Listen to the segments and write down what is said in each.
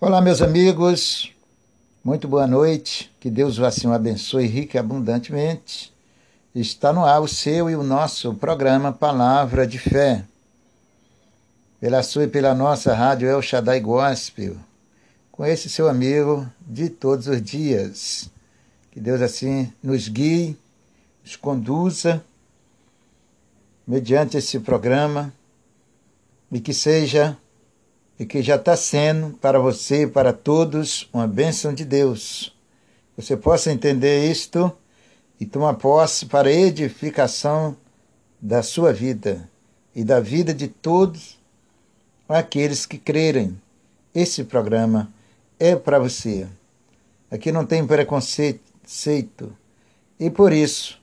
Olá, meus amigos, muito boa noite, que Deus o abençoe rica e abundantemente. Está no ar o seu e o nosso programa Palavra de Fé, pela sua e pela nossa rádio El Shaddai Gospel, com esse seu amigo de todos os dias. Que Deus assim nos guie, nos conduza mediante esse programa. E que seja e que já está sendo para você e para todos uma bênção de Deus. Você possa entender isto e tomar posse para a edificação da sua vida e da vida de todos aqueles que crerem. Esse programa é para você. Aqui não tem preconceito e por isso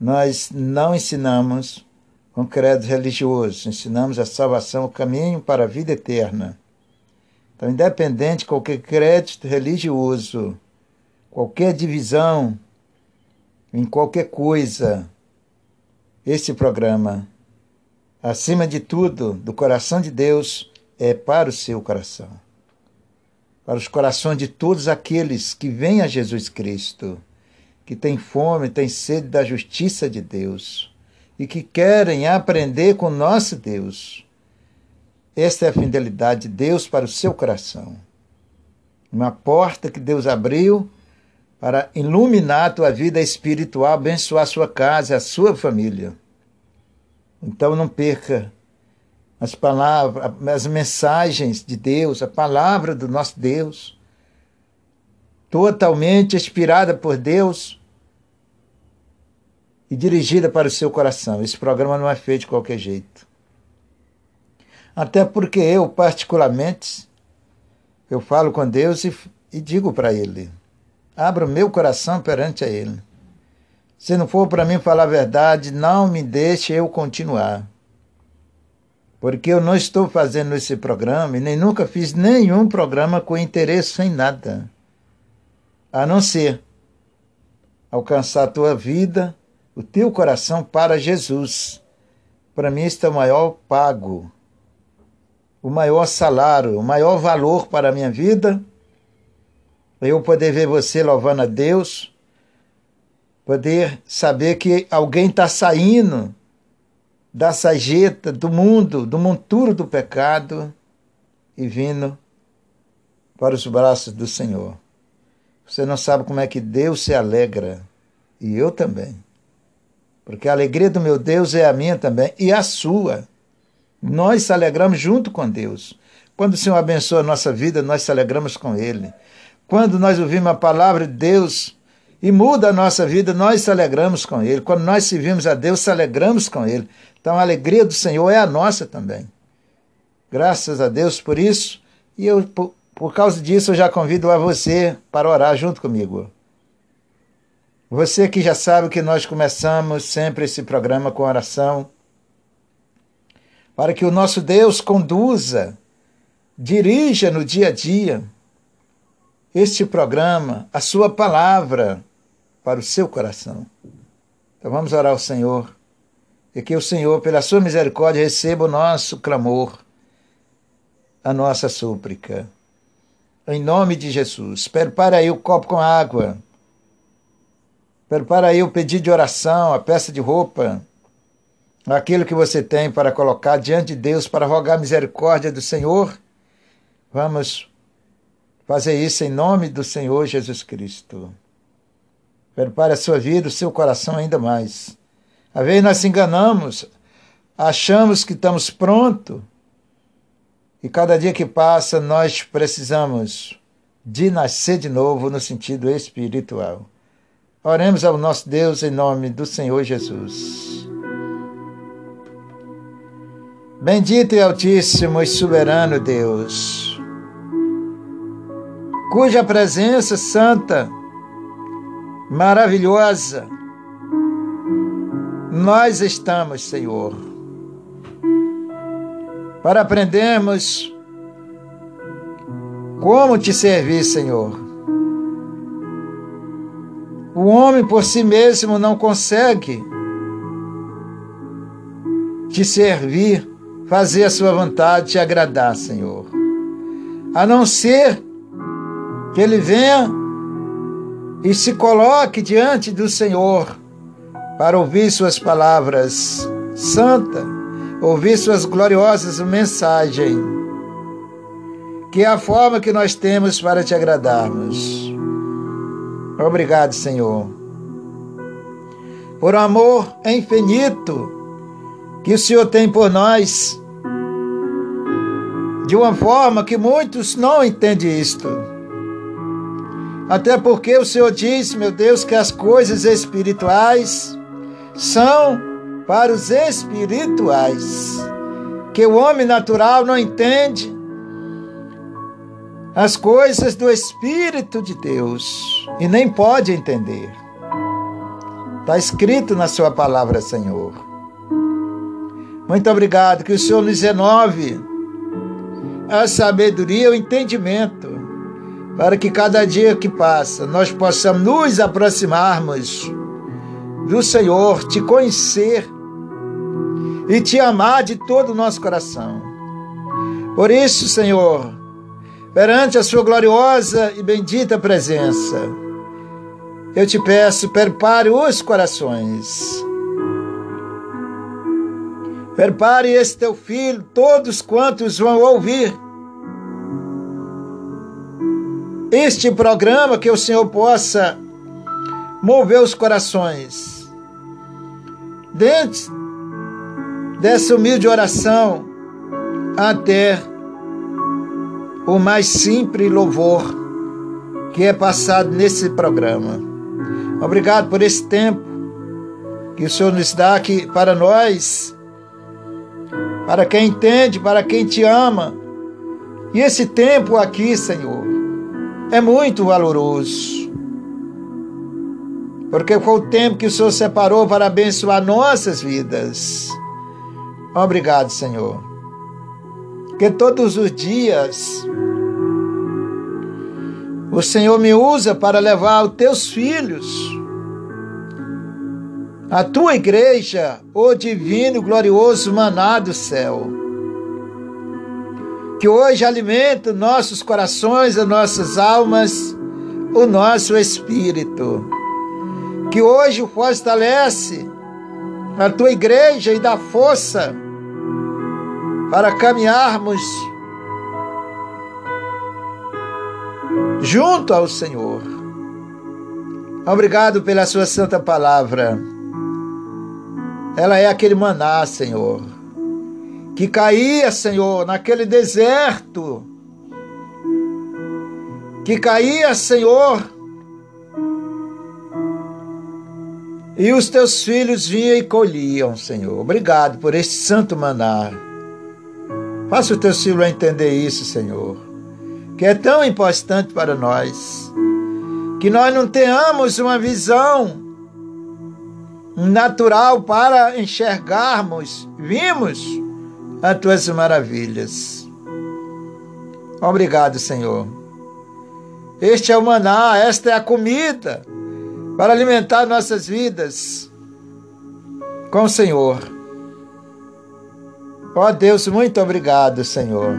nós não ensinamos com credo religioso, ensinamos a salvação, o caminho para a vida eterna. Então, independente de qualquer crédito religioso, qualquer divisão em qualquer coisa, esse programa, acima de tudo, do coração de Deus, é para o seu coração. Para os corações de todos aqueles que vêm a Jesus Cristo, que têm fome, têm sede da justiça de Deus e que querem aprender com nosso Deus. Esta é a fidelidade de Deus para o seu coração. Uma porta que Deus abriu para iluminar a tua vida espiritual, abençoar a sua casa, a sua família. Então não perca as palavras, as mensagens de Deus, a palavra do nosso Deus, totalmente inspirada por Deus e dirigida para o seu coração. Esse programa não é feito de qualquer jeito. Até porque eu, particularmente, eu falo com Deus e, e digo para Ele: abra o meu coração perante a Ele. Se não for para mim falar a verdade, não me deixe eu continuar. Porque eu não estou fazendo esse programa e nem nunca fiz nenhum programa com interesse em nada. A não ser alcançar a tua vida o teu coração para Jesus. Para mim, este é o maior pago, o maior salário, o maior valor para a minha vida. Eu poder ver você louvando a Deus, poder saber que alguém está saindo da sajeta do mundo, do monturo do pecado e vindo para os braços do Senhor. Você não sabe como é que Deus se alegra, e eu também porque a alegria do meu Deus é a minha também e a sua. Nós se alegramos junto com Deus. Quando o Senhor abençoa a nossa vida, nós se alegramos com Ele. Quando nós ouvimos a palavra de Deus e muda a nossa vida, nós se alegramos com Ele. Quando nós servimos a Deus, se alegramos com Ele. Então a alegria do Senhor é a nossa também. Graças a Deus por isso. E eu, por, por causa disso, eu já convido a você para orar junto comigo. Você que já sabe que nós começamos sempre esse programa com oração, para que o nosso Deus conduza, dirija no dia a dia este programa, a sua palavra para o seu coração. Então vamos orar ao Senhor e que o Senhor, pela sua misericórdia, receba o nosso clamor, a nossa súplica. Em nome de Jesus, prepara aí o copo com água Prepara aí o pedido de oração, a peça de roupa, aquilo que você tem para colocar diante de Deus para rogar misericórdia do Senhor. Vamos fazer isso em nome do Senhor Jesus Cristo. Prepare a sua vida, o seu coração ainda mais. Às vezes nós se enganamos, achamos que estamos prontos, e cada dia que passa nós precisamos de nascer de novo no sentido espiritual. Oremos ao nosso Deus em nome do Senhor Jesus. Bendito e Altíssimo e Soberano Deus, cuja presença santa, maravilhosa, nós estamos, Senhor, para aprendermos como te servir, Senhor o homem por si mesmo não consegue te servir, fazer a sua vontade, te agradar, Senhor. a não ser que ele venha e se coloque diante do Senhor para ouvir suas palavras santa, ouvir suas gloriosas mensagens, que é a forma que nós temos para te agradarmos. Obrigado, Senhor, por amor infinito que o Senhor tem por nós, de uma forma que muitos não entendem isto. Até porque o Senhor diz, meu Deus, que as coisas espirituais são para os espirituais, que o homem natural não entende as coisas do Espírito de Deus e nem pode entender. Está escrito na Sua palavra, Senhor. Muito obrigado, que o Senhor nos renove a sabedoria e o entendimento, para que cada dia que passa nós possamos nos aproximarmos do Senhor, te conhecer e te amar de todo o nosso coração. Por isso, Senhor, perante a Sua gloriosa e bendita presença, eu te peço, prepare os corações. Prepare esse teu filho, todos quantos vão ouvir este programa, que o Senhor possa mover os corações. Dentro dessa humilde oração até o mais simples louvor que é passado nesse programa. Obrigado por esse tempo que o Senhor nos dá aqui para nós, para quem entende, para quem te ama. E esse tempo aqui, Senhor, é muito valoroso. Porque foi o tempo que o Senhor separou para abençoar nossas vidas. Obrigado, Senhor. Que todos os dias o Senhor me usa para levar os teus filhos, a tua igreja, o divino e glorioso maná do céu. Que hoje alimenta nossos corações, as nossas almas, o nosso espírito. Que hoje fortalece a tua igreja e dá força para caminharmos junto ao Senhor. Obrigado pela sua santa palavra. Ela é aquele maná, Senhor, que caía, Senhor, naquele deserto. Que caía, Senhor, e os teus filhos vinham e colhiam, Senhor. Obrigado por este santo maná. Faça o teu filho entender isso, Senhor, que é tão importante para nós. Que nós não tenhamos uma visão natural para enxergarmos, vimos as tuas maravilhas. Obrigado, Senhor. Este é o maná, esta é a comida para alimentar nossas vidas com o Senhor. Ó oh Deus, muito obrigado, Senhor.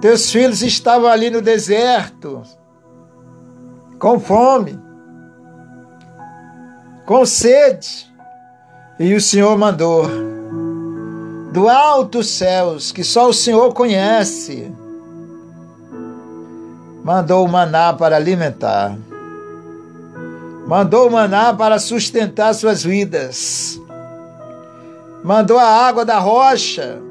Teus filhos estavam ali no deserto, com fome, com sede, e o Senhor mandou do alto céus, que só o Senhor conhece, mandou o maná para alimentar, mandou o maná para sustentar suas vidas mandou a água da rocha.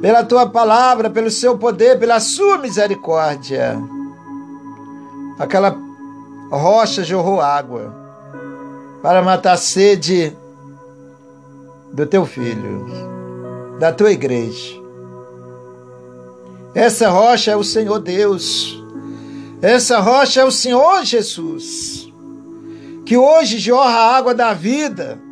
Pela tua palavra, pelo seu poder, pela sua misericórdia. Aquela rocha jorrou água para matar a sede do teu filho, da tua igreja. Essa rocha é o Senhor Deus. Essa rocha é o Senhor Jesus. Que hoje jorra a água da vida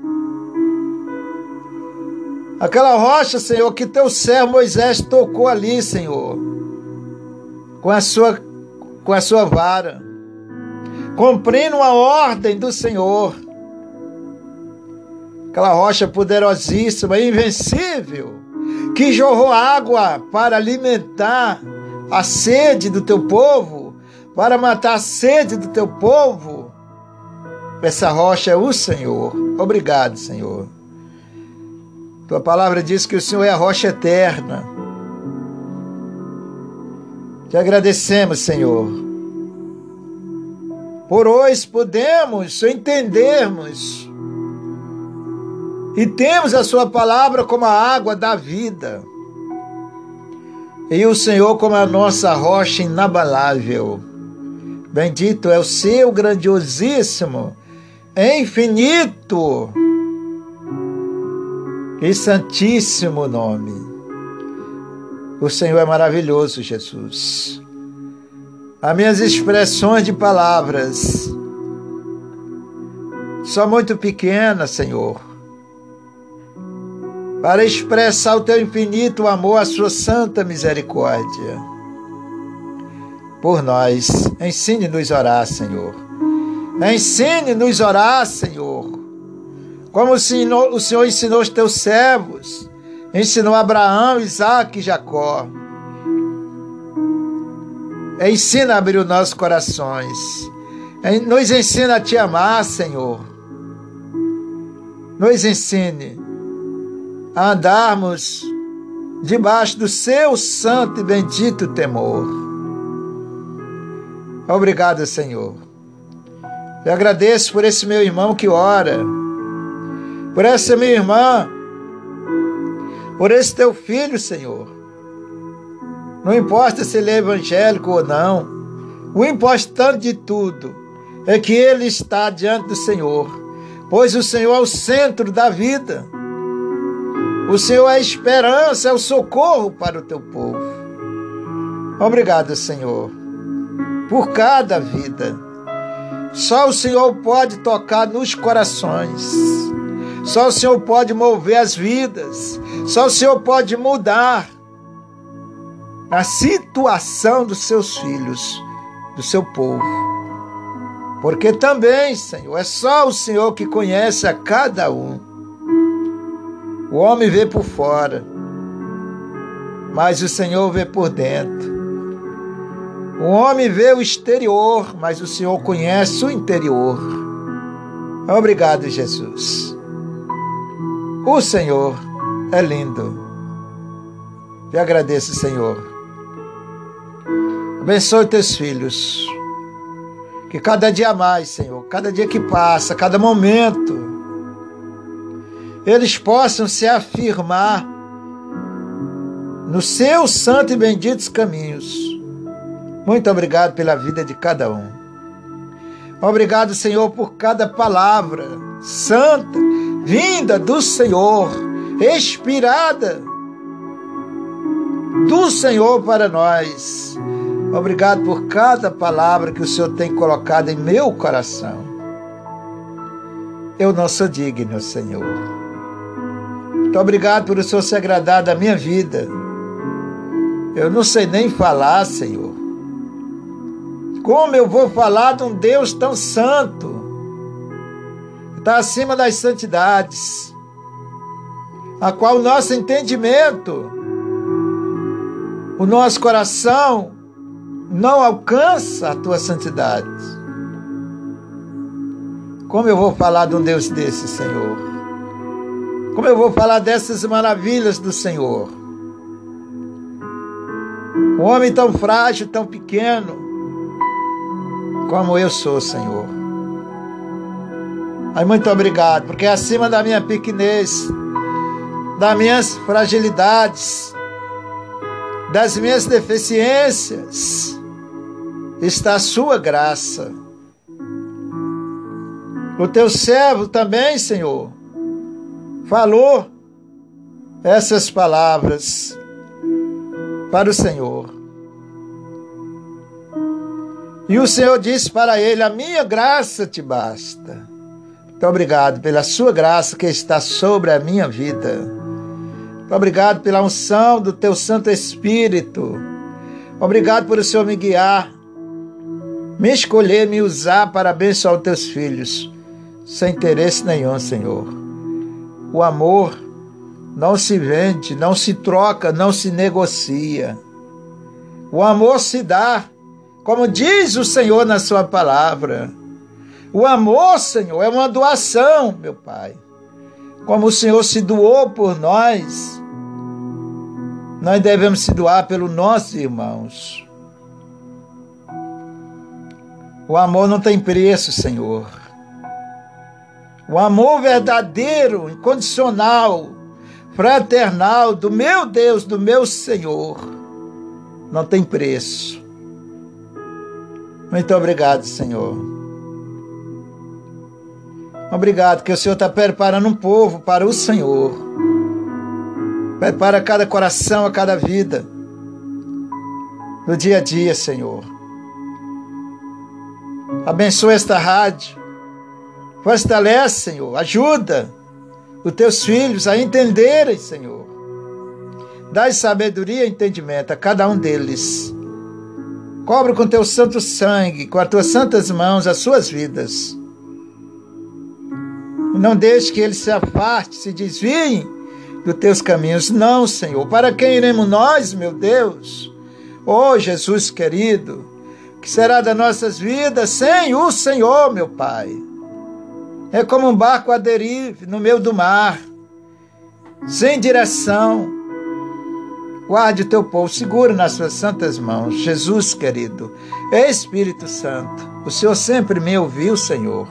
Aquela rocha, Senhor, que teu servo Moisés tocou ali, Senhor, com a sua, com a sua vara, cumprindo a ordem do Senhor. Aquela rocha poderosíssima, invencível, que jorrou água para alimentar a sede do teu povo, para matar a sede do teu povo. Essa rocha é o Senhor. Obrigado, Senhor. Tua palavra diz que o Senhor é a rocha eterna. Te agradecemos, Senhor. Por hoje podemos entendermos e temos a Sua palavra como a água da vida e o Senhor como a nossa rocha inabalável. Bendito é o seu grandiosíssimo, infinito e santíssimo nome. O Senhor é maravilhoso, Jesus. As minhas expressões de palavras são muito pequenas, Senhor para expressar o teu infinito amor, a sua santa misericórdia. Por nós, ensine-nos orar, Senhor. Ensine-nos orar, Senhor. Como o Senhor, o Senhor ensinou os teus servos, ensinou Abraão, Isaac e Jacó. Ensina a abrir os nossos corações. Nos ensina a te amar, Senhor. Nos ensine a andarmos debaixo do seu santo e bendito temor. Obrigado, Senhor. Eu agradeço por esse meu irmão que ora, por essa minha irmã, por esse teu filho, Senhor. Não importa se ele é evangélico ou não, o importante de tudo é que ele está diante do Senhor, pois o Senhor é o centro da vida. O Senhor é a esperança, é o socorro para o teu povo. Obrigado, Senhor, por cada vida. Só o Senhor pode tocar nos corações. Só o Senhor pode mover as vidas. Só o Senhor pode mudar a situação dos seus filhos, do seu povo. Porque também, Senhor, é só o Senhor que conhece a cada um. O homem vê por fora, mas o Senhor vê por dentro. O homem vê o exterior, mas o Senhor conhece o interior. Obrigado, Jesus. O Senhor é lindo. Te agradeço, Senhor. Abençoe teus filhos. Que cada dia mais, Senhor, cada dia que passa, cada momento, eles possam se afirmar nos seus santos e benditos caminhos. Muito obrigado pela vida de cada um. Obrigado, Senhor, por cada palavra santa, vinda do Senhor, expirada do Senhor para nós. Obrigado por cada palavra que o Senhor tem colocado em meu coração. Eu não sou digno, Senhor muito obrigado por o Senhor se agradar da minha vida. Eu não sei nem falar, Senhor. Como eu vou falar de um Deus tão santo? Está acima das santidades, a qual o nosso entendimento, o nosso coração não alcança a tua santidade. Como eu vou falar de um Deus desse, Senhor? Como eu vou falar dessas maravilhas do Senhor? Um homem tão frágil, tão pequeno, como eu sou, Senhor. Mas muito obrigado, porque acima da minha pequenez, das minhas fragilidades, das minhas deficiências, está a sua graça. O teu servo também, Senhor, falou essas palavras para o Senhor. E o Senhor disse para ele: A minha graça te basta. Muito obrigado pela sua graça que está sobre a minha vida. Muito obrigado pela unção do teu Santo Espírito. Obrigado por o Senhor me guiar, me escolher, me usar para abençoar os teus filhos, sem interesse nenhum, Senhor o amor não se vende, não se troca, não se negocia. O amor se dá, como diz o Senhor na Sua palavra. O amor, Senhor, é uma doação, meu Pai. Como o Senhor se doou por nós, nós devemos se doar pelos nossos irmãos. O amor não tem preço, Senhor. O amor verdadeiro, incondicional, fraternal do meu Deus, do meu Senhor, não tem preço. Muito obrigado, Senhor. Obrigado que o Senhor está preparando um povo para o Senhor. Prepara cada coração, a cada vida. No dia a dia, Senhor. Abençoa esta rádio. Fortalece, Senhor. Ajuda os teus filhos a entenderem, Senhor. Dai sabedoria e entendimento a cada um deles. Cobre com teu santo sangue, com as tuas santas mãos, as suas vidas. Não deixe que eles se afaste, se desviem dos teus caminhos. Não, Senhor. Para quem iremos nós, meu Deus? Oh, Jesus querido que será das nossas vidas sem o Senhor, meu Pai. É como um barco a derive no meio do mar, sem direção. Guarde o teu povo, segura nas suas santas mãos. Jesus querido, Espírito Santo, o Senhor sempre me ouviu, Senhor.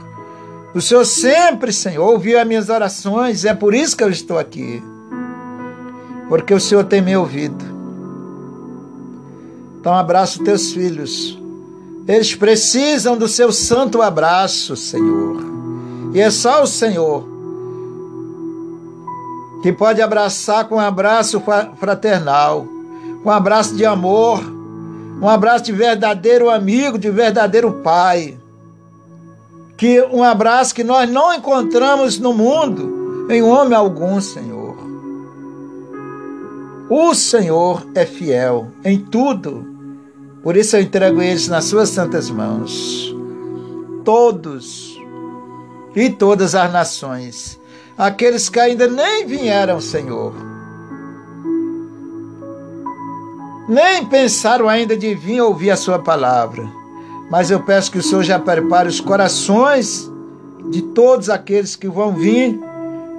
O Senhor sempre, Senhor, ouviu as minhas orações, é por isso que eu estou aqui. Porque o Senhor tem me ouvido. Então abraço teus filhos eles precisam do seu santo abraço, Senhor. E é só o Senhor que pode abraçar com um abraço fraternal, um abraço de amor, um abraço de verdadeiro amigo, de verdadeiro pai. Que um abraço que nós não encontramos no mundo em homem algum, Senhor. O Senhor é fiel em tudo por isso eu entrego eles nas suas santas mãos. Todos e todas as nações, aqueles que ainda nem vieram, Senhor, nem pensaram ainda de vir ouvir a Sua palavra, mas eu peço que o Senhor já prepare os corações de todos aqueles que vão vir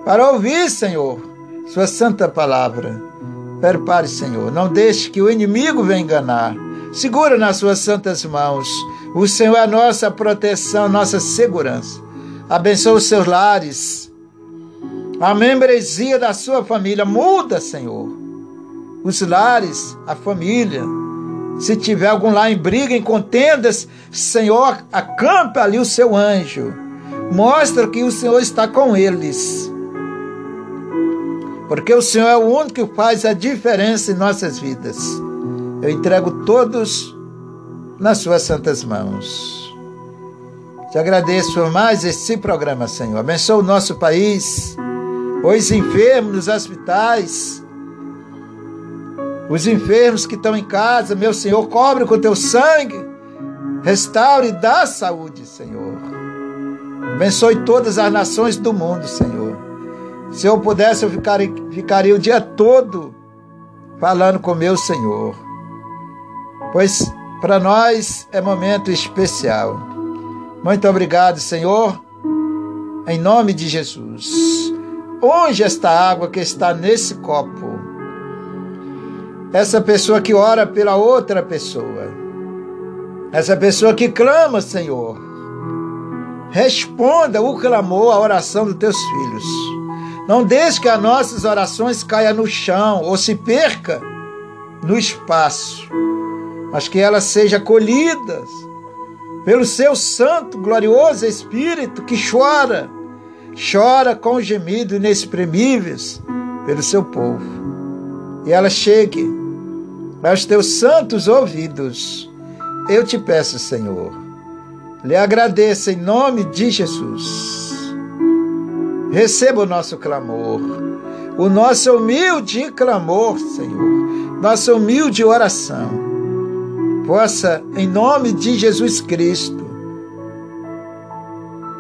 para ouvir, Senhor, Sua santa palavra. Prepare, Senhor, não deixe que o inimigo venha enganar Segura nas suas santas mãos. O Senhor é a nossa proteção, nossa segurança. Abençoa os seus lares. A membresia da sua família muda, Senhor. Os lares, a família. Se tiver algum lá em briga, em contendas, Senhor, acampa ali o seu anjo. Mostra que o Senhor está com eles. Porque o Senhor é o único que faz a diferença em nossas vidas. Eu entrego todos nas suas santas mãos. Te agradeço por mais esse programa, Senhor. Abençoa o nosso país, os enfermos nos hospitais, os enfermos que estão em casa, meu Senhor, cobre com teu sangue, restaure e dá saúde, Senhor. Abençoe todas as nações do mundo, Senhor. Se eu pudesse, eu ficaria, ficaria o dia todo falando com meu Senhor pois para nós é momento especial. Muito obrigado, Senhor, em nome de Jesus. Onde esta água que está nesse copo? Essa pessoa que ora pela outra pessoa. Essa pessoa que clama, Senhor. Responda o clamor, a oração dos teus filhos. Não deixe que as nossas orações caiam no chão ou se perca no espaço mas que elas sejam acolhidas pelo seu santo, glorioso Espírito que chora, chora com gemidos inexprimíveis pelo seu povo. E ela chegue aos teus santos ouvidos. Eu te peço, Senhor, lhe agradeço em nome de Jesus. Receba o nosso clamor, o nosso humilde clamor, Senhor, nossa humilde oração possa, em nome de Jesus Cristo,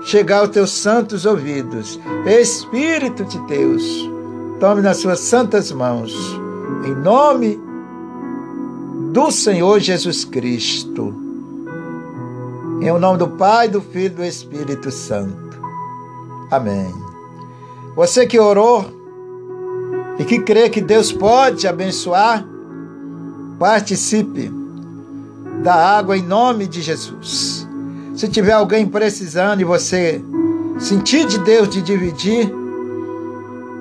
chegar aos teus santos ouvidos. Espírito de Deus, tome nas suas santas mãos, em nome do Senhor Jesus Cristo. Em o nome do Pai, do Filho e do Espírito Santo. Amém. Você que orou e que crê que Deus pode te abençoar, participe da água em nome de Jesus. Se tiver alguém precisando e você sentir de Deus de dividir,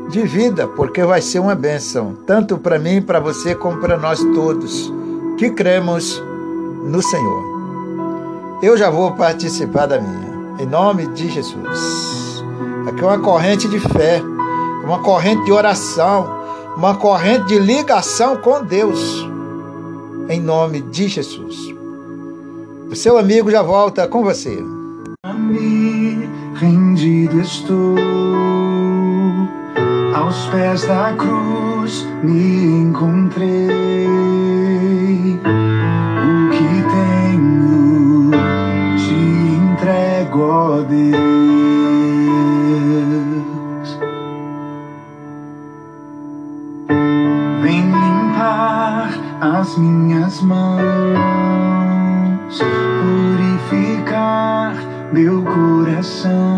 divida, porque vai ser uma bênção, tanto para mim, para você, como para nós todos que cremos no Senhor. Eu já vou participar da minha, em nome de Jesus. Aqui é uma corrente de fé, uma corrente de oração, uma corrente de ligação com Deus, em nome de Jesus. O seu amigo já volta com você. A mim rendido estou aos pés da cruz me encontrei. O que tenho te entrego, ó Deus. Vem limpar as minhas mãos purificar meu coração,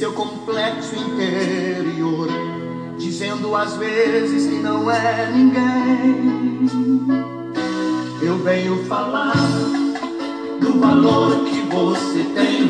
seu complexo interior, dizendo às vezes que não é ninguém. Eu venho falar do valor que você tem.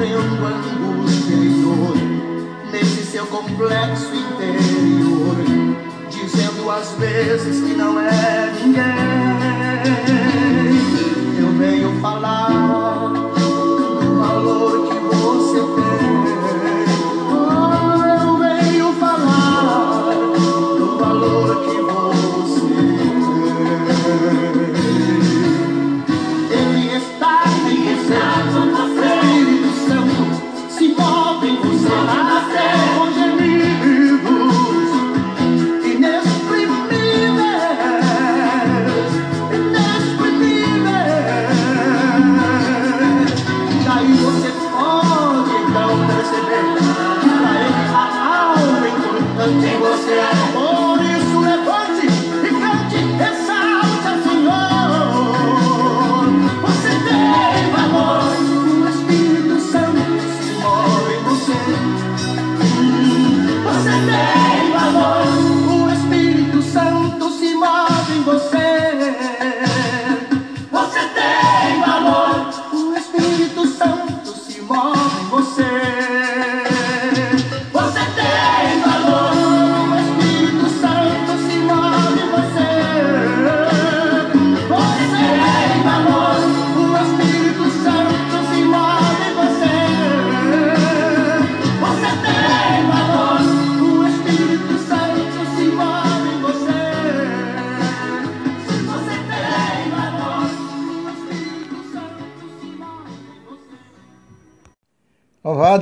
Sofrendo angústia e dor nesse seu complexo interior, dizendo às vezes que não é ninguém. Eu venho falar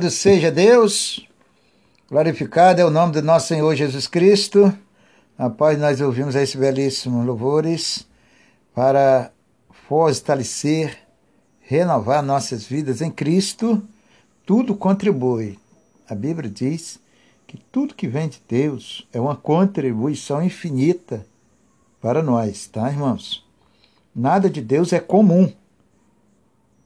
Louvado seja Deus, glorificado é o nome do nosso Senhor Jesus Cristo. Após nós ouvimos esses belíssimos louvores para fortalecer, renovar nossas vidas em Cristo, tudo contribui. A Bíblia diz que tudo que vem de Deus é uma contribuição infinita para nós, tá, irmãos? Nada de Deus é comum,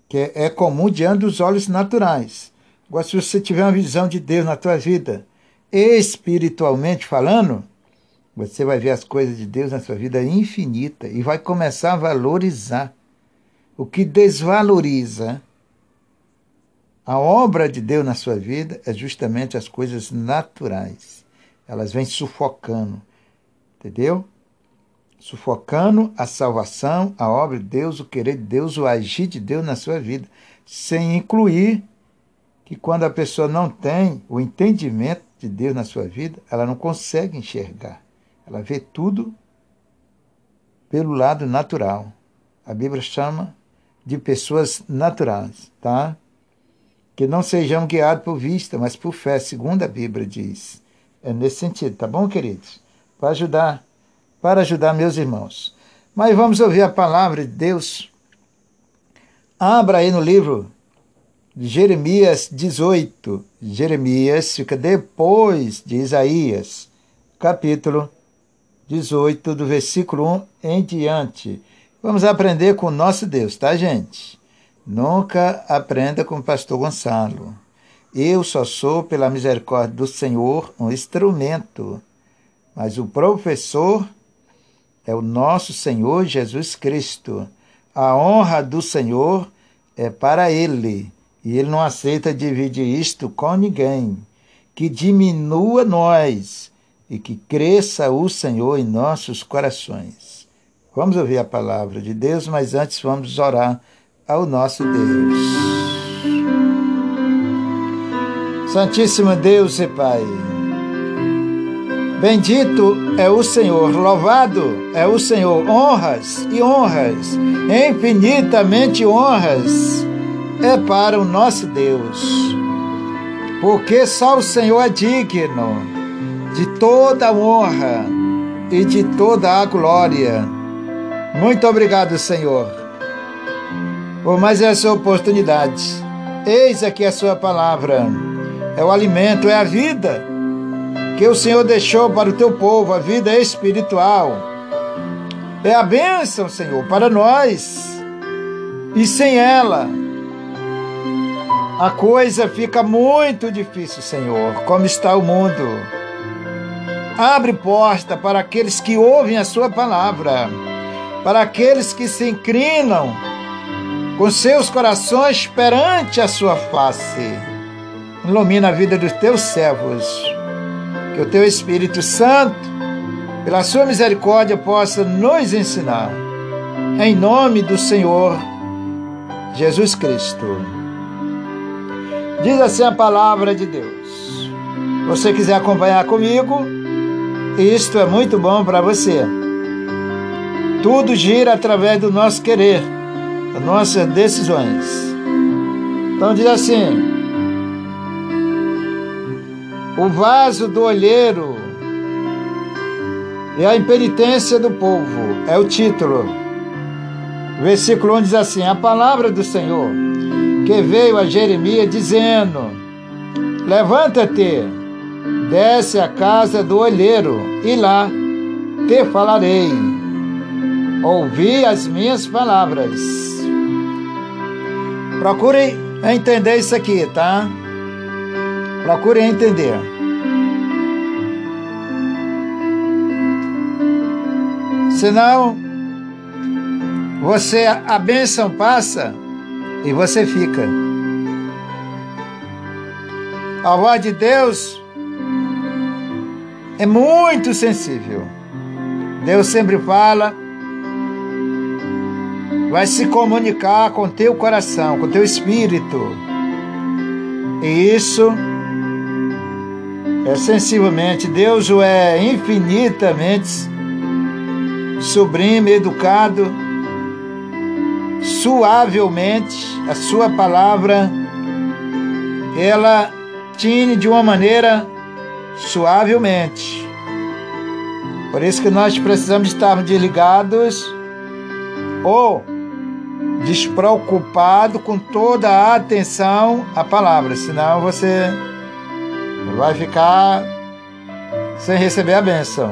que é, é comum diante dos olhos naturais. Agora, se você tiver uma visão de Deus na tua vida, espiritualmente falando, você vai ver as coisas de Deus na sua vida infinita e vai começar a valorizar. O que desvaloriza a obra de Deus na sua vida é justamente as coisas naturais. Elas vêm sufocando, entendeu? Sufocando a salvação, a obra de Deus, o querer de Deus, o agir de Deus na sua vida, sem incluir que quando a pessoa não tem o entendimento de Deus na sua vida, ela não consegue enxergar. Ela vê tudo pelo lado natural. A Bíblia chama de pessoas naturais, tá? Que não sejam guiados por vista, mas por fé, segundo a Bíblia diz. É nesse sentido, tá bom, queridos? Para ajudar, para ajudar meus irmãos. Mas vamos ouvir a palavra de Deus. Abra aí no livro Jeremias 18. Jeremias fica depois de Isaías, capítulo 18, do versículo 1 em diante. Vamos aprender com o nosso Deus, tá, gente? Nunca aprenda com o pastor Gonçalo. Eu só sou, pela misericórdia do Senhor, um instrumento, mas o professor é o nosso Senhor Jesus Cristo. A honra do Senhor é para Ele e ele não aceita dividir isto com ninguém. Que diminua nós e que cresça o Senhor em nossos corações. Vamos ouvir a palavra de Deus, mas antes vamos orar ao nosso Deus. Santíssimo Deus e Pai, bendito é o Senhor, louvado é o Senhor, honras e honras, infinitamente honras é para o nosso Deus, porque só o Senhor é digno de toda a honra e de toda a glória. Muito obrigado, Senhor, por mais essa oportunidade. Eis aqui a Sua palavra, é o alimento, é a vida que o Senhor deixou para o teu povo, a vida espiritual. É a bênção, Senhor, para nós. E sem ela, a coisa fica muito difícil, Senhor, como está o mundo. Abre porta para aqueles que ouvem a Sua palavra, para aqueles que se inclinam com seus corações perante a Sua face. Ilumina a vida dos teus servos, que o Teu Espírito Santo, pela Sua misericórdia, possa nos ensinar. Em nome do Senhor Jesus Cristo. Diz assim a palavra de Deus. Você quiser acompanhar comigo, isto é muito bom para você. Tudo gira através do nosso querer, das nossas decisões. Então diz assim: O vaso do olheiro e a impenitência do povo é o título. Versículo 1 diz assim: A palavra do Senhor que veio a Jeremias dizendo: Levanta-te, desce à casa do olheiro, e lá te falarei. Ouvi as minhas palavras. Procure entender isso aqui, tá? Procure entender. Senão, você, a bênção passa e você fica. A voz de Deus é muito sensível. Deus sempre fala, vai se comunicar com teu coração, com teu espírito. E isso é sensivelmente, Deus o é infinitamente sublime, educado suavelmente a sua palavra, ela tine de uma maneira suavelmente. Por isso que nós precisamos estar desligados ou despreocupado com toda a atenção à palavra, senão você vai ficar sem receber a benção.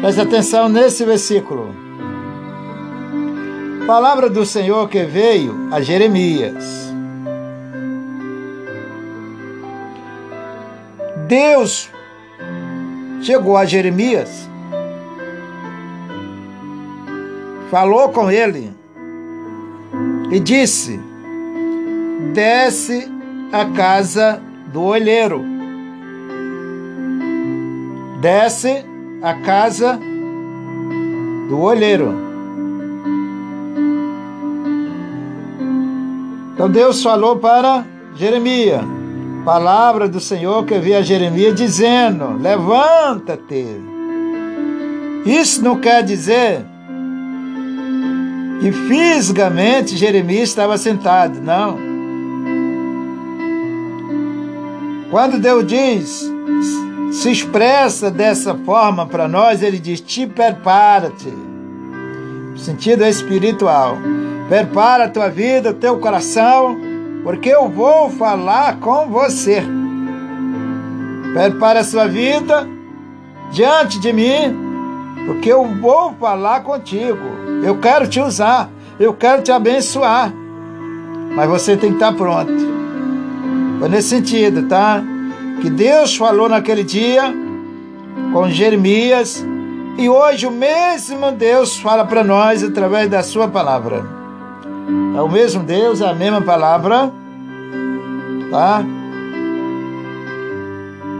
Preste atenção nesse versículo. Palavra do Senhor que veio a Jeremias. Deus chegou a Jeremias, falou com ele e disse: Desce a casa do olheiro. Desce a casa do olheiro. Então Deus falou para Jeremias, palavra do Senhor que veio a Jeremias dizendo: Levanta-te. Isso não quer dizer que fisicamente Jeremias estava sentado, não. Quando Deus diz, se expressa dessa forma para nós, ele diz: te prepara-te. Sentido espiritual. Prepara a tua vida, o teu coração, porque eu vou falar com você. Prepara a sua vida diante de mim, porque eu vou falar contigo. Eu quero te usar, eu quero te abençoar. Mas você tem que estar pronto. Foi nesse sentido, tá? Que Deus falou naquele dia com Jeremias e hoje o mesmo Deus fala para nós através da sua palavra. É o mesmo Deus, é a mesma palavra, tá?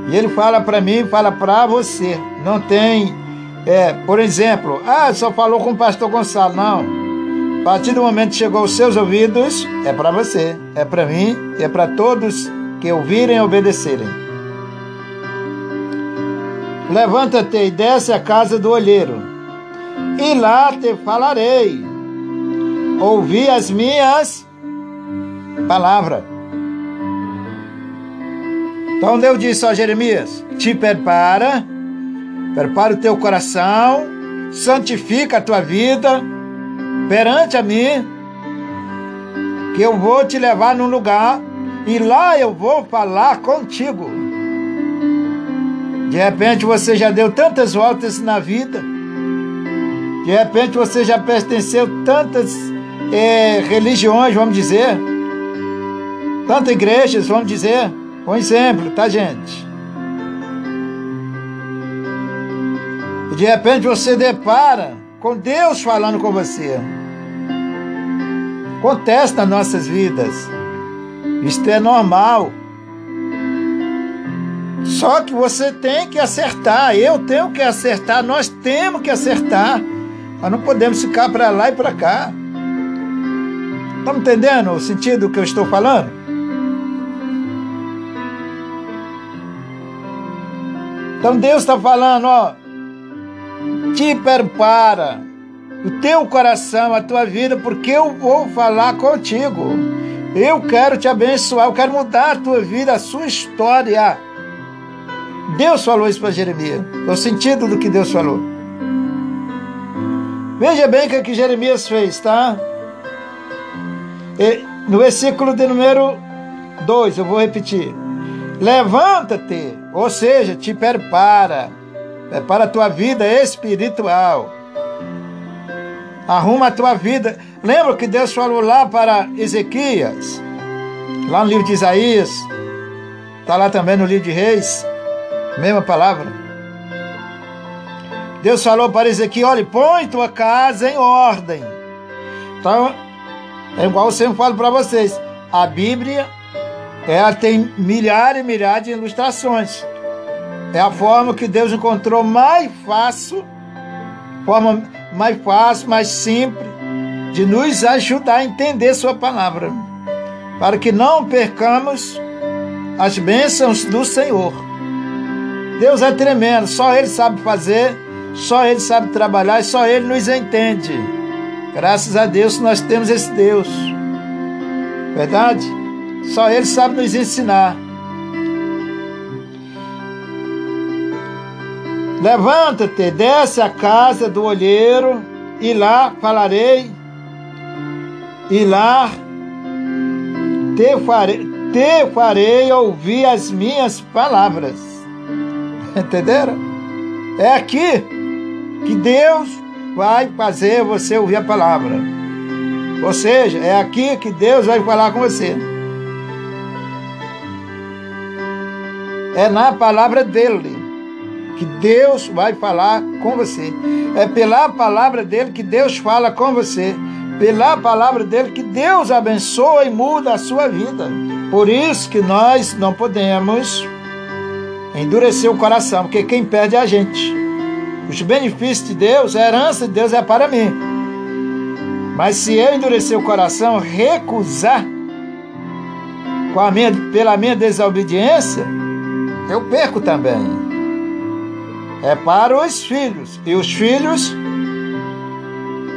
E ele fala para mim, fala para você. Não tem, é, por exemplo, ah, só falou com o pastor Gonçalo. Não. A partir do momento que chegou aos seus ouvidos, é para você, é para mim, é para todos que ouvirem e obedecerem. Levanta-te e desce à casa do olheiro, e lá te falarei. Ouvi as minhas palavras. Então Deus disse a Jeremias: Te prepara, prepara o teu coração, santifica a tua vida perante a mim, que eu vou te levar num lugar e lá eu vou falar contigo. De repente você já deu tantas voltas na vida, de repente você já pertenceu tantas é, religiões, vamos dizer, tantas igrejas, vamos dizer. Um exemplo, tá, gente? E de repente você depara com Deus falando com você. Acontece nas nossas vidas. Isto é normal. Só que você tem que acertar, eu tenho que acertar, nós temos que acertar. Nós não podemos ficar para lá e para cá. Estão entendendo o sentido que eu estou falando? Então Deus está falando, ó, te prepara o teu coração, a tua vida, porque eu vou falar contigo. Eu quero te abençoar, eu quero mudar a tua vida, a sua história. Deus falou isso para Jeremias. É o sentido do que Deus falou. Veja bem o que, é que Jeremias fez, tá? No versículo de número 2, eu vou repetir. Levanta-te, ou seja, te prepara, prepara a tua vida espiritual. Arruma a tua vida. Lembra que Deus falou lá para Ezequias, lá no livro de Isaías, está lá também no livro de Reis, mesma palavra. Deus falou para Ezequiel: olha, põe tua casa em ordem. Então, é igual eu sempre falo para vocês: a Bíblia ela tem milhares e milhares de ilustrações. É a forma que Deus encontrou mais fácil, forma mais fácil, mais simples, de nos ajudar a entender Sua palavra, para que não percamos as bênçãos do Senhor. Deus é tremendo, só Ele sabe fazer, só Ele sabe trabalhar e só Ele nos entende. Graças a Deus nós temos esse Deus. Verdade? Só Ele sabe nos ensinar. Levanta-te, desce à casa do olheiro, e lá falarei, e lá te farei, te farei ouvir as minhas palavras. Entenderam? É aqui que Deus vai fazer você ouvir a palavra. Ou seja, é aqui que Deus vai falar com você. É na palavra dele que Deus vai falar com você. É pela palavra dele que Deus fala com você. Pela palavra dele que Deus abençoa e muda a sua vida. Por isso que nós não podemos endurecer o coração, porque quem perde é a gente. Os benefícios de Deus, a herança de Deus é para mim. Mas se eu endurecer o coração, recusar com a minha, pela minha desobediência, eu perco também. É para os filhos. E os filhos,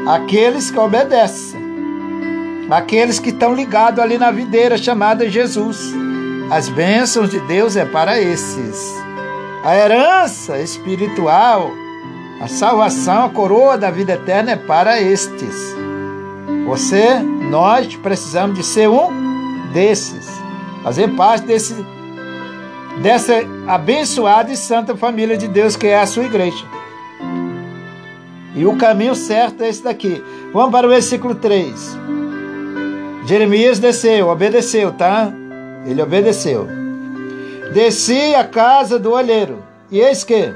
aqueles que obedecem. Aqueles que estão ligados ali na videira chamada Jesus. As bênçãos de Deus é para esses. A herança espiritual, a salvação, a coroa da vida eterna é para estes. Você, nós precisamos de ser um desses, fazer parte desse dessa abençoada e santa família de Deus que é a sua igreja. E o caminho certo é esse daqui. Vamos para o versículo 3. Jeremias desceu, obedeceu, tá? Ele obedeceu. Desci à casa do olheiro, e eis que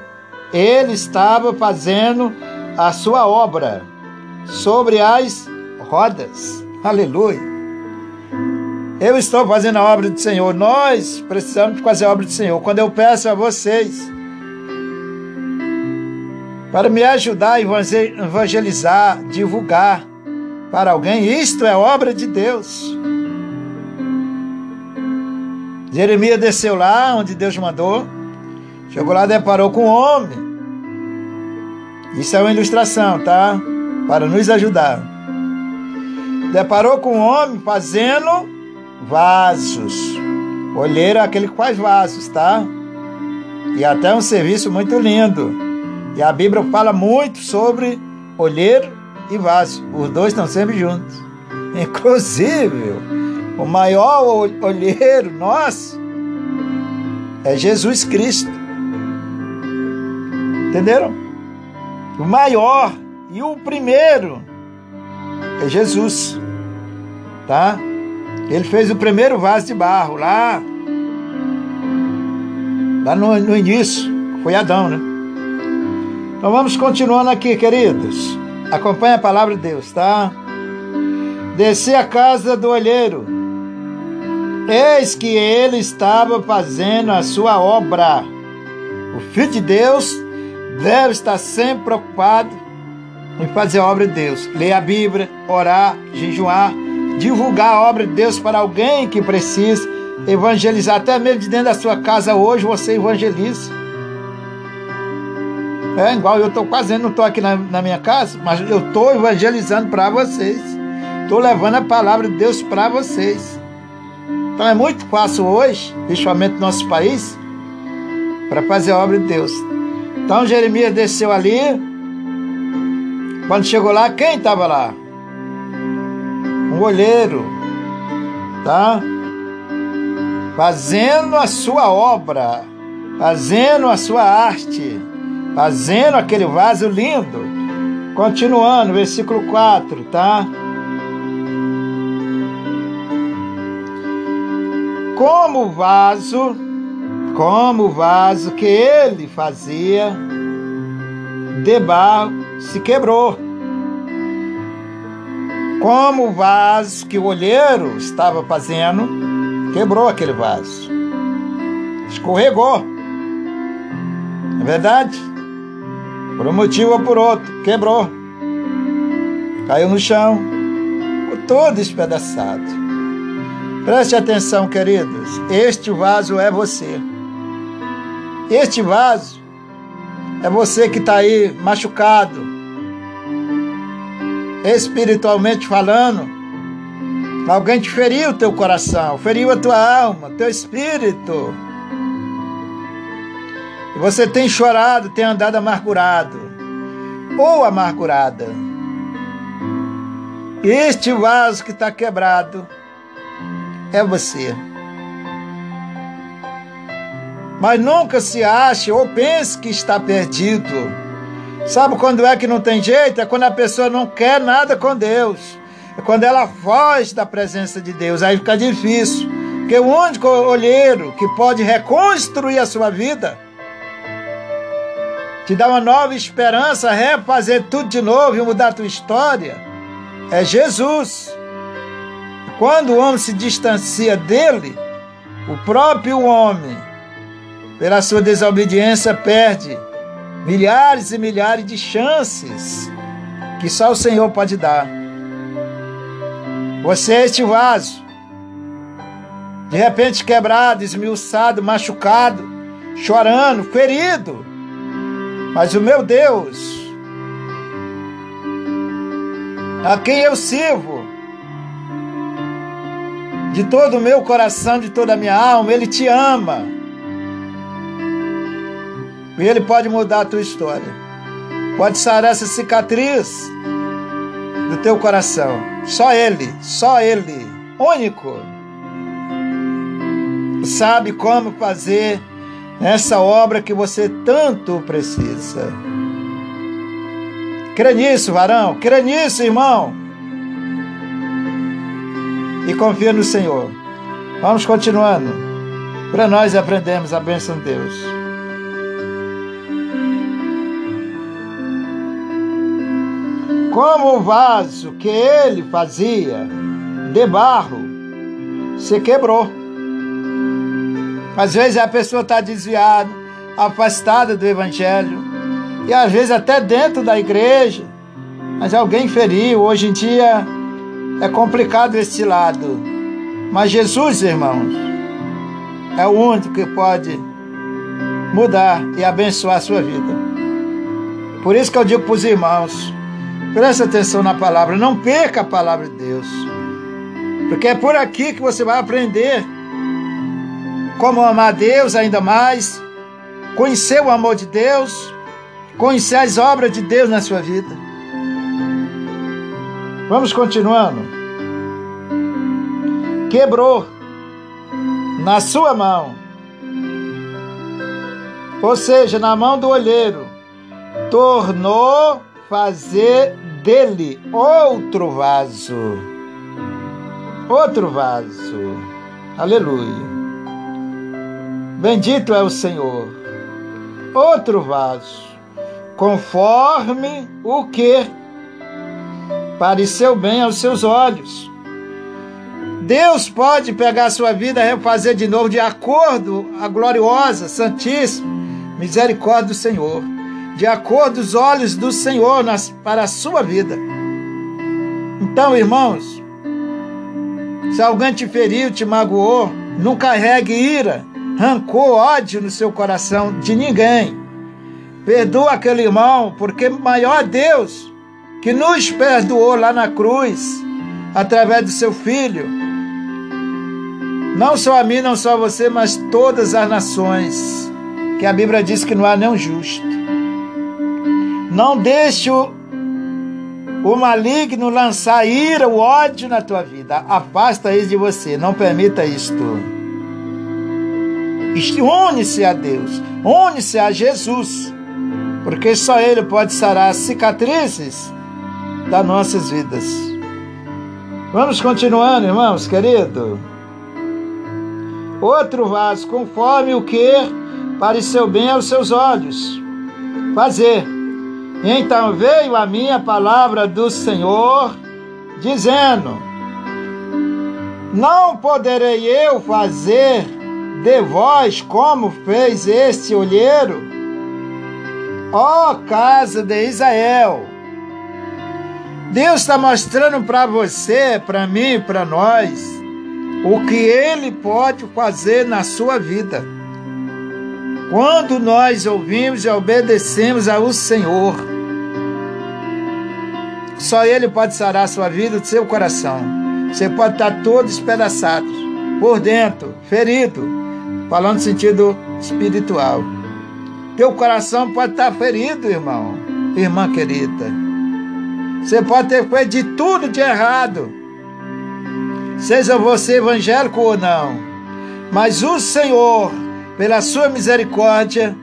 ele estava fazendo a sua obra sobre as rodas. Aleluia. Eu estou fazendo a obra do Senhor. Nós precisamos fazer a obra do Senhor. Quando eu peço a vocês para me ajudar a evangelizar, divulgar para alguém, isto é obra de Deus. Jeremias desceu lá onde Deus mandou, chegou lá, deparou com um homem. Isso é uma ilustração, tá? Para nos ajudar. Deparou com um homem fazendo vasos. Olheira é aquele que faz vasos, tá? E até um serviço muito lindo. E a Bíblia fala muito sobre olheiro e vaso. Os dois estão sempre juntos. Inclusive, o maior olheiro nosso é Jesus Cristo. Entenderam? O maior e o primeiro é Jesus. Tá? Ele fez o primeiro vaso de barro lá. Lá no, no início. Foi Adão, né? Então vamos continuando aqui, queridos. Acompanhe a palavra de Deus, tá? Desci a casa do olheiro Eis que ele estava fazendo a sua obra. O Filho de Deus deve estar sempre preocupado em fazer a obra de Deus. Ler a Bíblia, orar, jejuar, divulgar a obra de Deus para alguém que precisa, evangelizar. Até mesmo de dentro da sua casa hoje você evangeliza. É igual eu estou fazendo, não estou aqui na, na minha casa, mas eu estou evangelizando para vocês. Estou levando a palavra de Deus para vocês. Então é muito fácil hoje, principalmente no nosso país, para fazer a obra de Deus. Então Jeremias desceu ali. Quando chegou lá, quem estava lá? Um olheiro, tá? Fazendo a sua obra, fazendo a sua arte, fazendo aquele vaso lindo. Continuando, versículo 4, tá? como vaso, como vaso que ele fazia de barro se quebrou. Como o vaso que o olheiro estava fazendo, quebrou aquele vaso. Escorregou. É verdade? Por um motivo ou por outro, quebrou. Caiu no chão, todo espedaçado. Preste atenção, queridos. Este vaso é você. Este vaso é você que está aí machucado, espiritualmente falando. Alguém te feriu o teu coração, feriu a tua alma, teu espírito. E você tem chorado, tem andado amargurado ou amargurada. Este vaso que está quebrado é você. Mas nunca se ache ou pense que está perdido. Sabe quando é que não tem jeito? É quando a pessoa não quer nada com Deus. É quando ela foge da presença de Deus. Aí fica difícil. Porque o único olheiro que pode reconstruir a sua vida, te dar uma nova esperança, refazer tudo de novo e mudar a tua história, é Jesus. Quando o homem se distancia dele, o próprio homem, pela sua desobediência, perde milhares e milhares de chances que só o Senhor pode dar. Você é este vaso, de repente quebrado, esmiuçado, machucado, chorando, ferido. Mas o meu Deus, a quem eu sirvo, de todo o meu coração, de toda a minha alma, Ele te ama. E Ele pode mudar a tua história. Pode sarar essa cicatriz do teu coração. Só Ele, só Ele, único, sabe como fazer essa obra que você tanto precisa. Crê nisso, varão, crê nisso, irmão. E confia no Senhor. Vamos continuando. Para nós aprendermos a bênção de Deus. Como o vaso que ele fazia de barro se quebrou. Às vezes a pessoa está desviada, afastada do Evangelho, e às vezes até dentro da igreja, mas alguém feriu. Hoje em dia é complicado esse lado. Mas Jesus, irmãos, é o único que pode mudar e abençoar a sua vida. Por isso que eu digo para os irmãos, preste atenção na palavra, não perca a palavra de Deus. Porque é por aqui que você vai aprender como amar Deus ainda mais, conhecer o amor de Deus, conhecer as obras de Deus na sua vida. Vamos continuando. Quebrou na sua mão, ou seja, na mão do olheiro, tornou fazer dele outro vaso. Outro vaso. Aleluia. Bendito é o Senhor. Outro vaso, conforme o que pareceu bem aos seus olhos. Deus pode pegar a sua vida e refazer de novo de acordo a gloriosa, santíssima misericórdia do Senhor, de acordo os olhos do Senhor nas, para a sua vida. Então, irmãos, se alguém te feriu, te magoou, não carregue ira, rancor, ódio no seu coração de ninguém. Perdoa aquele irmão, porque maior Deus que nos perdoou lá na cruz, através do seu filho. Não só a mim, não só a você, mas todas as nações. Que a Bíblia diz que não há nenhum justo. Não deixe o, o maligno lançar ira, o ódio na tua vida. Afasta isso de você. Não permita isto. Une-se a Deus, une-se a Jesus, porque só Ele pode sarar as cicatrizes das nossas vidas. Vamos continuando, irmãos, querido. Outro vaso, conforme o que pareceu bem aos seus olhos. Fazer. Então veio a minha palavra do Senhor, dizendo: Não poderei eu fazer de vós como fez este olheiro? Ó casa de Israel! Deus está mostrando para você, para mim, para nós, o que Ele pode fazer na sua vida. Quando nós ouvimos e obedecemos ao Senhor, só Ele pode sarar a sua vida, o seu coração. Você pode estar todo espedaçado, por dentro, ferido, falando no sentido espiritual. Teu coração pode estar ferido, irmão, irmã querida. Você pode ter feito de tudo de errado, seja você evangélico ou não, mas o Senhor, pela sua misericórdia,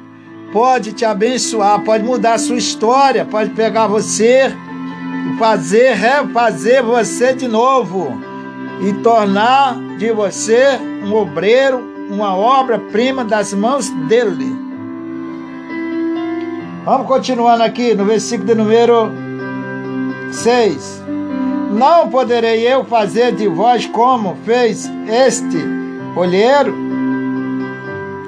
pode te abençoar, pode mudar a sua história, pode pegar você fazer, refazer você de novo e tornar de você um obreiro uma obra-prima das mãos dele. Vamos continuando aqui no versículo de número 6. Não poderei eu fazer de vós como fez este olheiro?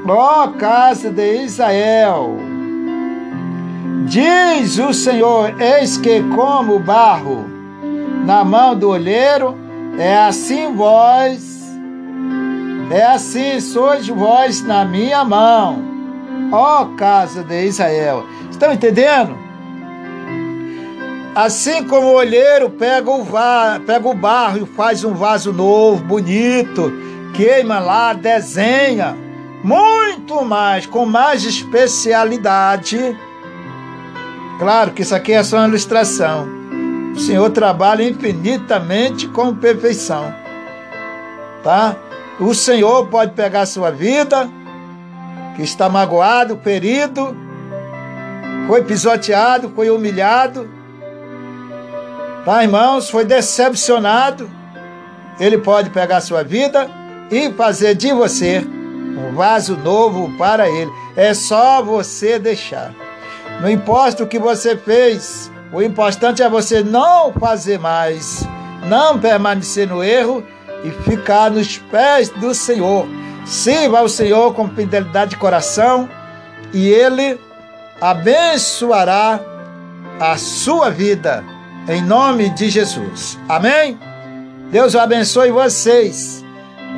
Ó casa de Israel, diz o Senhor: eis que, como barro na mão do olheiro, é assim vós é assim sois vós na minha mão, ó casa de Israel. Estão entendendo? Assim como o olheiro pega o, va pega o barro e faz um vaso novo, bonito, queima lá, desenha, muito mais, com mais especialidade. Claro que isso aqui é só uma ilustração. O Senhor trabalha infinitamente com perfeição. Tá? O Senhor pode pegar a sua vida, que está magoado, ferido, foi pisoteado, foi humilhado, tá, irmãos? Foi decepcionado. Ele pode pegar a sua vida e fazer de você um vaso novo para ele. É só você deixar. Não importa o que você fez, o importante é você não fazer mais, não permanecer no erro e ficar nos pés do Senhor. Sirva ao Senhor com fidelidade de coração e Ele abençoará a sua vida, em nome de Jesus. Amém? Deus abençoe vocês.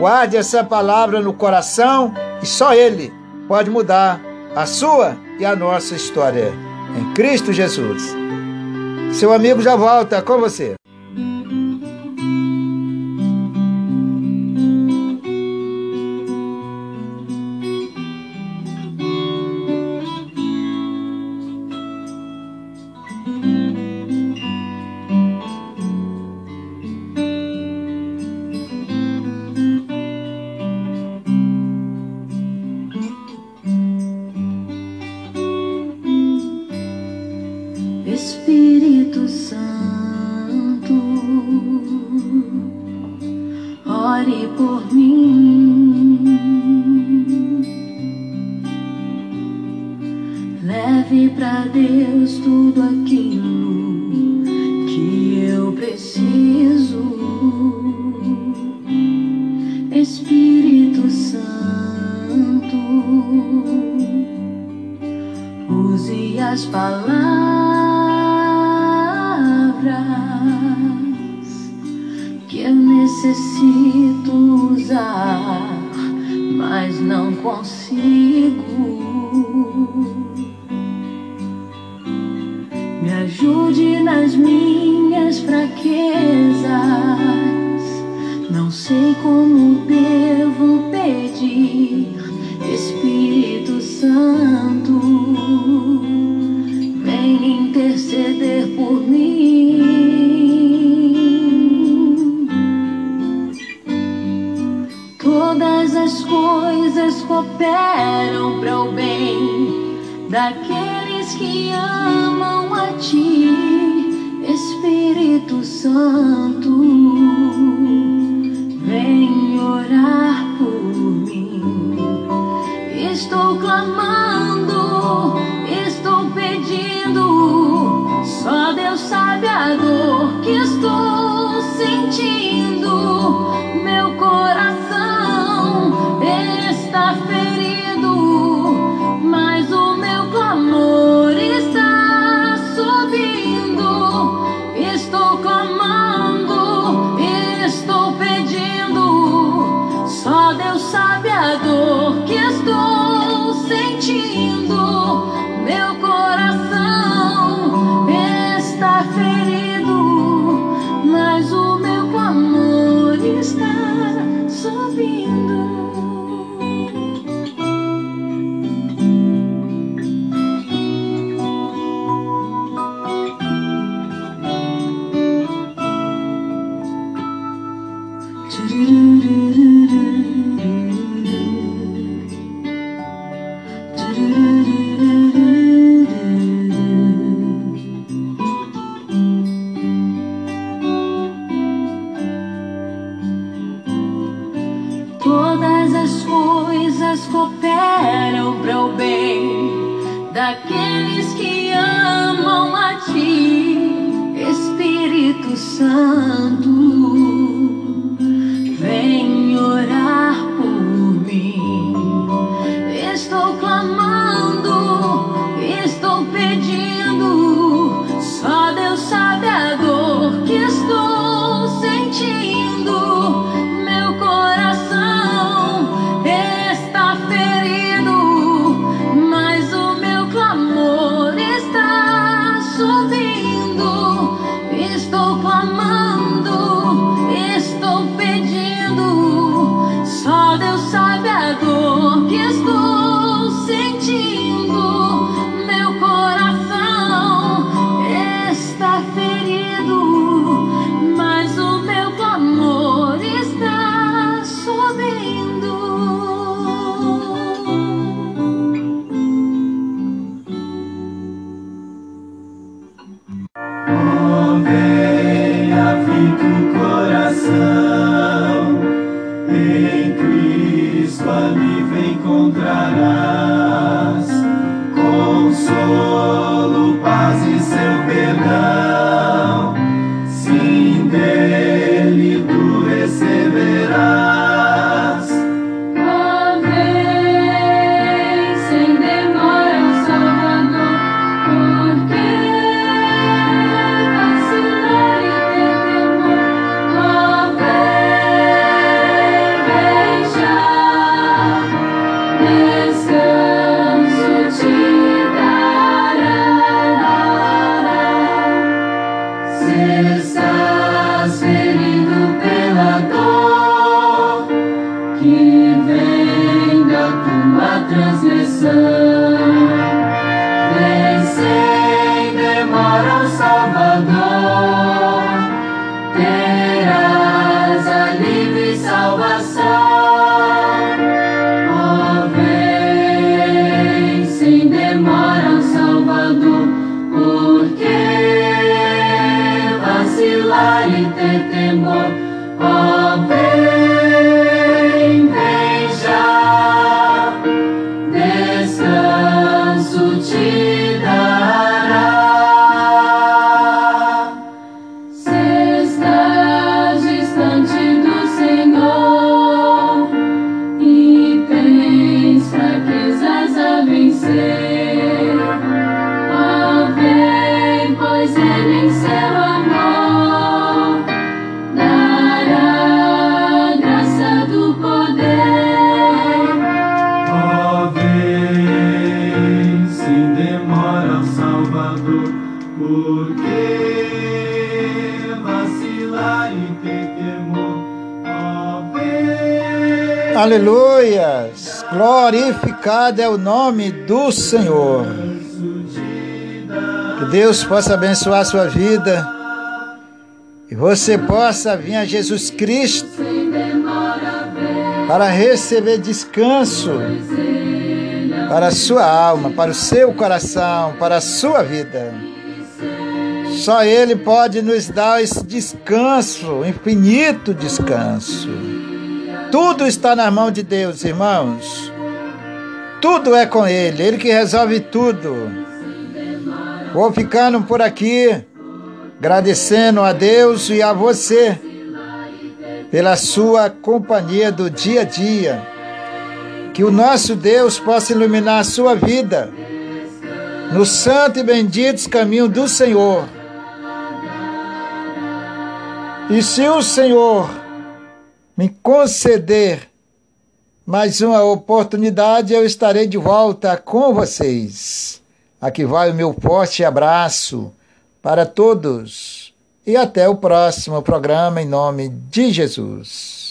Guarde essa palavra no coração e só Ele pode mudar a sua e a nossa história. Em Cristo Jesus. Seu amigo já volta com você. Sabe a dor que estou Aleluias! Glorificado é o nome do Senhor. Que Deus possa abençoar a sua vida e você possa vir a Jesus Cristo para receber descanso para a sua alma, para o seu coração, para a sua vida. Só Ele pode nos dar esse descanso, infinito descanso. Tudo está na mão de Deus, irmãos. Tudo é com Ele, Ele que resolve tudo. Vou ficando por aqui, agradecendo a Deus e a você pela sua companhia do dia a dia. Que o nosso Deus possa iluminar a sua vida no santo e bendito caminho do Senhor. E se o Senhor me conceder mais uma oportunidade, eu estarei de volta com vocês. Aqui vai o meu forte abraço para todos e até o próximo programa em nome de Jesus.